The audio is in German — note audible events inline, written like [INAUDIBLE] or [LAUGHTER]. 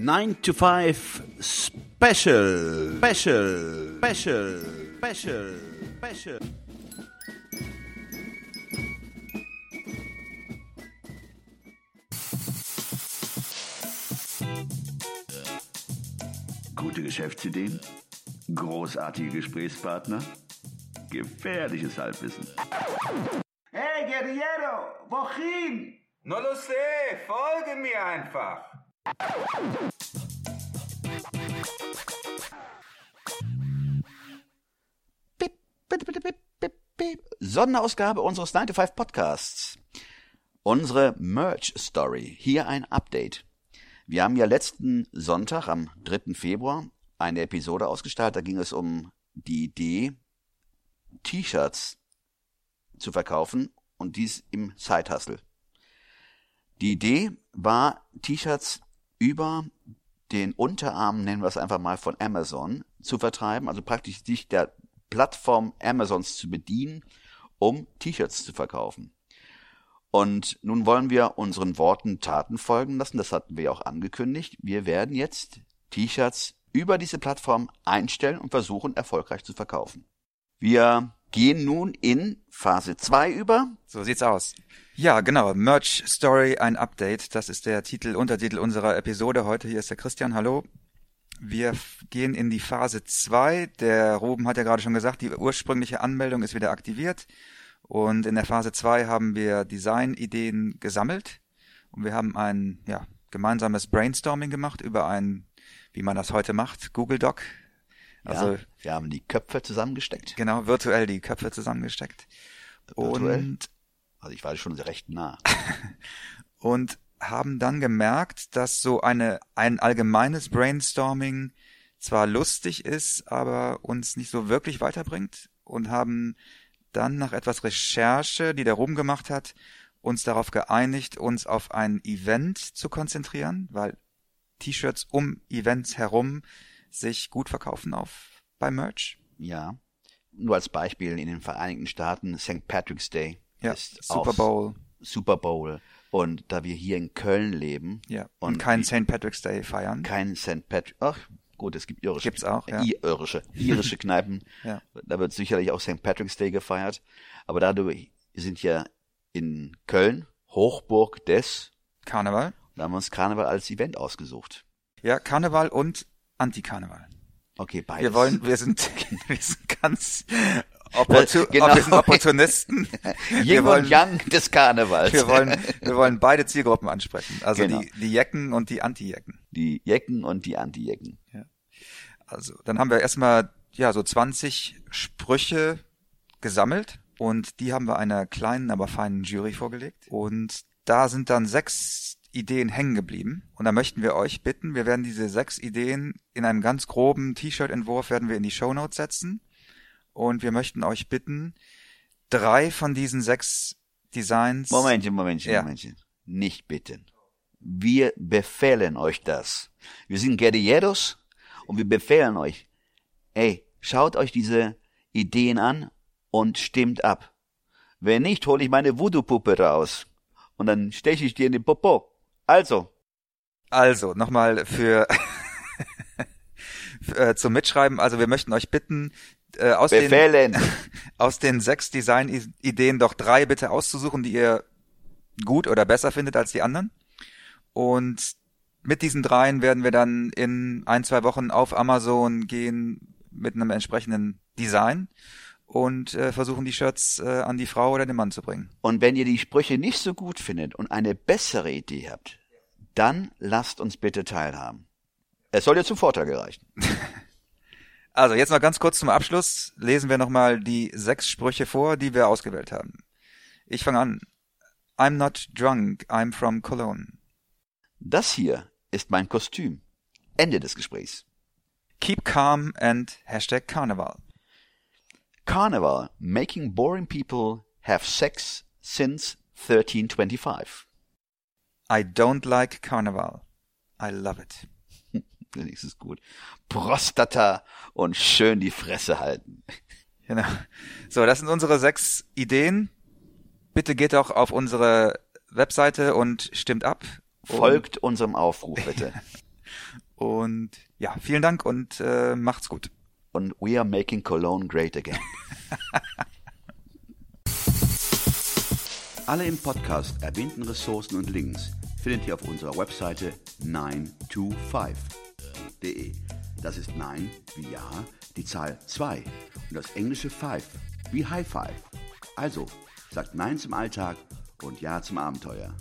9 to 5 Special. Special. Special. Special. Special. Gute Geschäftsideen, großartige Gesprächspartner, gefährliches Halbwissen. Hey, Guerriero, wohin? No lo sé, folge mir einfach. Sonderausgabe unseres 9 to 5 Podcasts. Unsere Merch Story. Hier ein Update. Wir haben ja letzten Sonntag, am 3. Februar, eine Episode ausgestrahlt. Da ging es um die Idee, T-Shirts zu verkaufen und dies im Side Hustle. Die Idee war, T-Shirts über den Unterarm, nennen wir es einfach mal, von Amazon zu vertreiben, also praktisch sich der Plattform Amazons zu bedienen, um T-Shirts zu verkaufen. Und nun wollen wir unseren Worten Taten folgen lassen, das hatten wir ja auch angekündigt. Wir werden jetzt T-Shirts über diese Plattform einstellen und versuchen, erfolgreich zu verkaufen. Wir gehen nun in Phase 2 über. So sieht's aus. Ja, genau. Merch Story, ein Update. Das ist der Titel, Untertitel unserer Episode heute. Hier ist der Christian. Hallo. Wir gehen in die Phase 2. Der Ruben hat ja gerade schon gesagt, die ursprüngliche Anmeldung ist wieder aktiviert. Und in der Phase 2 haben wir Designideen gesammelt. Und wir haben ein ja, gemeinsames Brainstorming gemacht über ein, wie man das heute macht, Google Doc. Also ja, wir haben die Köpfe zusammengesteckt. Genau, virtuell die Köpfe zusammengesteckt. Virtuell? Und also ich war schon recht nah. [LAUGHS] und haben dann gemerkt, dass so eine ein allgemeines Brainstorming zwar lustig ist, aber uns nicht so wirklich weiterbringt und haben dann nach etwas Recherche, die der Ruben gemacht hat, uns darauf geeinigt, uns auf ein Event zu konzentrieren, weil T-Shirts um Events herum sich gut verkaufen auf bei Merch. Ja. Nur als Beispiel in den Vereinigten Staaten St. Patrick's Day ja, ist Super Bowl. Super Bowl. Und da wir hier in Köln leben ja, und, und keinen St. Patrick's Day feiern. Kein St. Patrick. Ach, gut, es gibt irische. Gibt's auch, ja. irische, irische [LAUGHS] Kneipen. ja. Da wird sicherlich auch St. Patrick's Day gefeiert. Aber da wir sind ja in Köln, Hochburg des Karneval. Da haben wir uns Karneval als Event ausgesucht. Ja, Karneval und Anti-Karneval. Okay, beides. Wir wollen, wir sind, [LAUGHS] wir sind ganz Opportu genau. wir sind Opportunisten. [LAUGHS] Yin wollen, und Yang des Karnevals. Wir wollen, [LAUGHS] wir wollen beide Zielgruppen ansprechen. Also genau. die, die Jecken und die Anti-Jecken. Die Jecken und die Anti-Jecken. Ja. Also, dann haben wir erstmal, ja, so 20 Sprüche gesammelt und die haben wir einer kleinen, aber feinen Jury vorgelegt. Und da sind dann sechs Ideen hängen geblieben. Und da möchten wir euch bitten, wir werden diese sechs Ideen in einem ganz groben T-Shirt-Entwurf werden wir in die Show Notes setzen. Und wir möchten euch bitten, drei von diesen sechs Designs. Momentchen, Momentchen, ja. Momentchen. Nicht bitten. Wir befehlen euch das. Wir sind Guerilleros und wir befehlen euch. Ey, schaut euch diese Ideen an und stimmt ab. Wenn nicht, hole ich meine Voodoo-Puppe raus. Und dann steche ich dir in den Popo. Also. Also, nochmal [LAUGHS] für, äh, zum Mitschreiben. Also wir möchten euch bitten, äh, aus, Befehlen. den, [LAUGHS] aus den sechs Design-Ideen doch drei bitte auszusuchen, die ihr gut oder besser findet als die anderen. Und mit diesen dreien werden wir dann in ein, zwei Wochen auf Amazon gehen mit einem entsprechenden Design und äh, versuchen die Shirts äh, an die Frau oder den Mann zu bringen. Und wenn ihr die Sprüche nicht so gut findet und eine bessere Idee habt, dann lasst uns bitte teilhaben. Es soll ja zum Vorteil gereichen. [LAUGHS] Also jetzt noch ganz kurz zum Abschluss lesen wir nochmal die sechs Sprüche vor, die wir ausgewählt haben. Ich fange an. I'm not drunk, I'm from Cologne. Das hier ist mein Kostüm. Ende des Gesprächs. Keep calm and Hashtag Carnival. Carnival, making boring people have sex since 1325. I don't like Carnival. I love it. [LAUGHS] Der nächste ist gut. Prostata und schön die Fresse halten. Genau. So, das sind unsere sechs Ideen. Bitte geht auch auf unsere Webseite und stimmt ab. Folgt unserem Aufruf, bitte. [LAUGHS] Und ja, vielen Dank und äh, macht's gut. Und we are making Cologne great again. [LAUGHS] Alle im Podcast erwähnten Ressourcen und Links findet ihr auf unserer Webseite 925.de. Das ist 9 wie Ja, die Zahl 2 und das englische 5 wie High Five. Also, sagt Nein zum Alltag und Ja zum Abenteuer.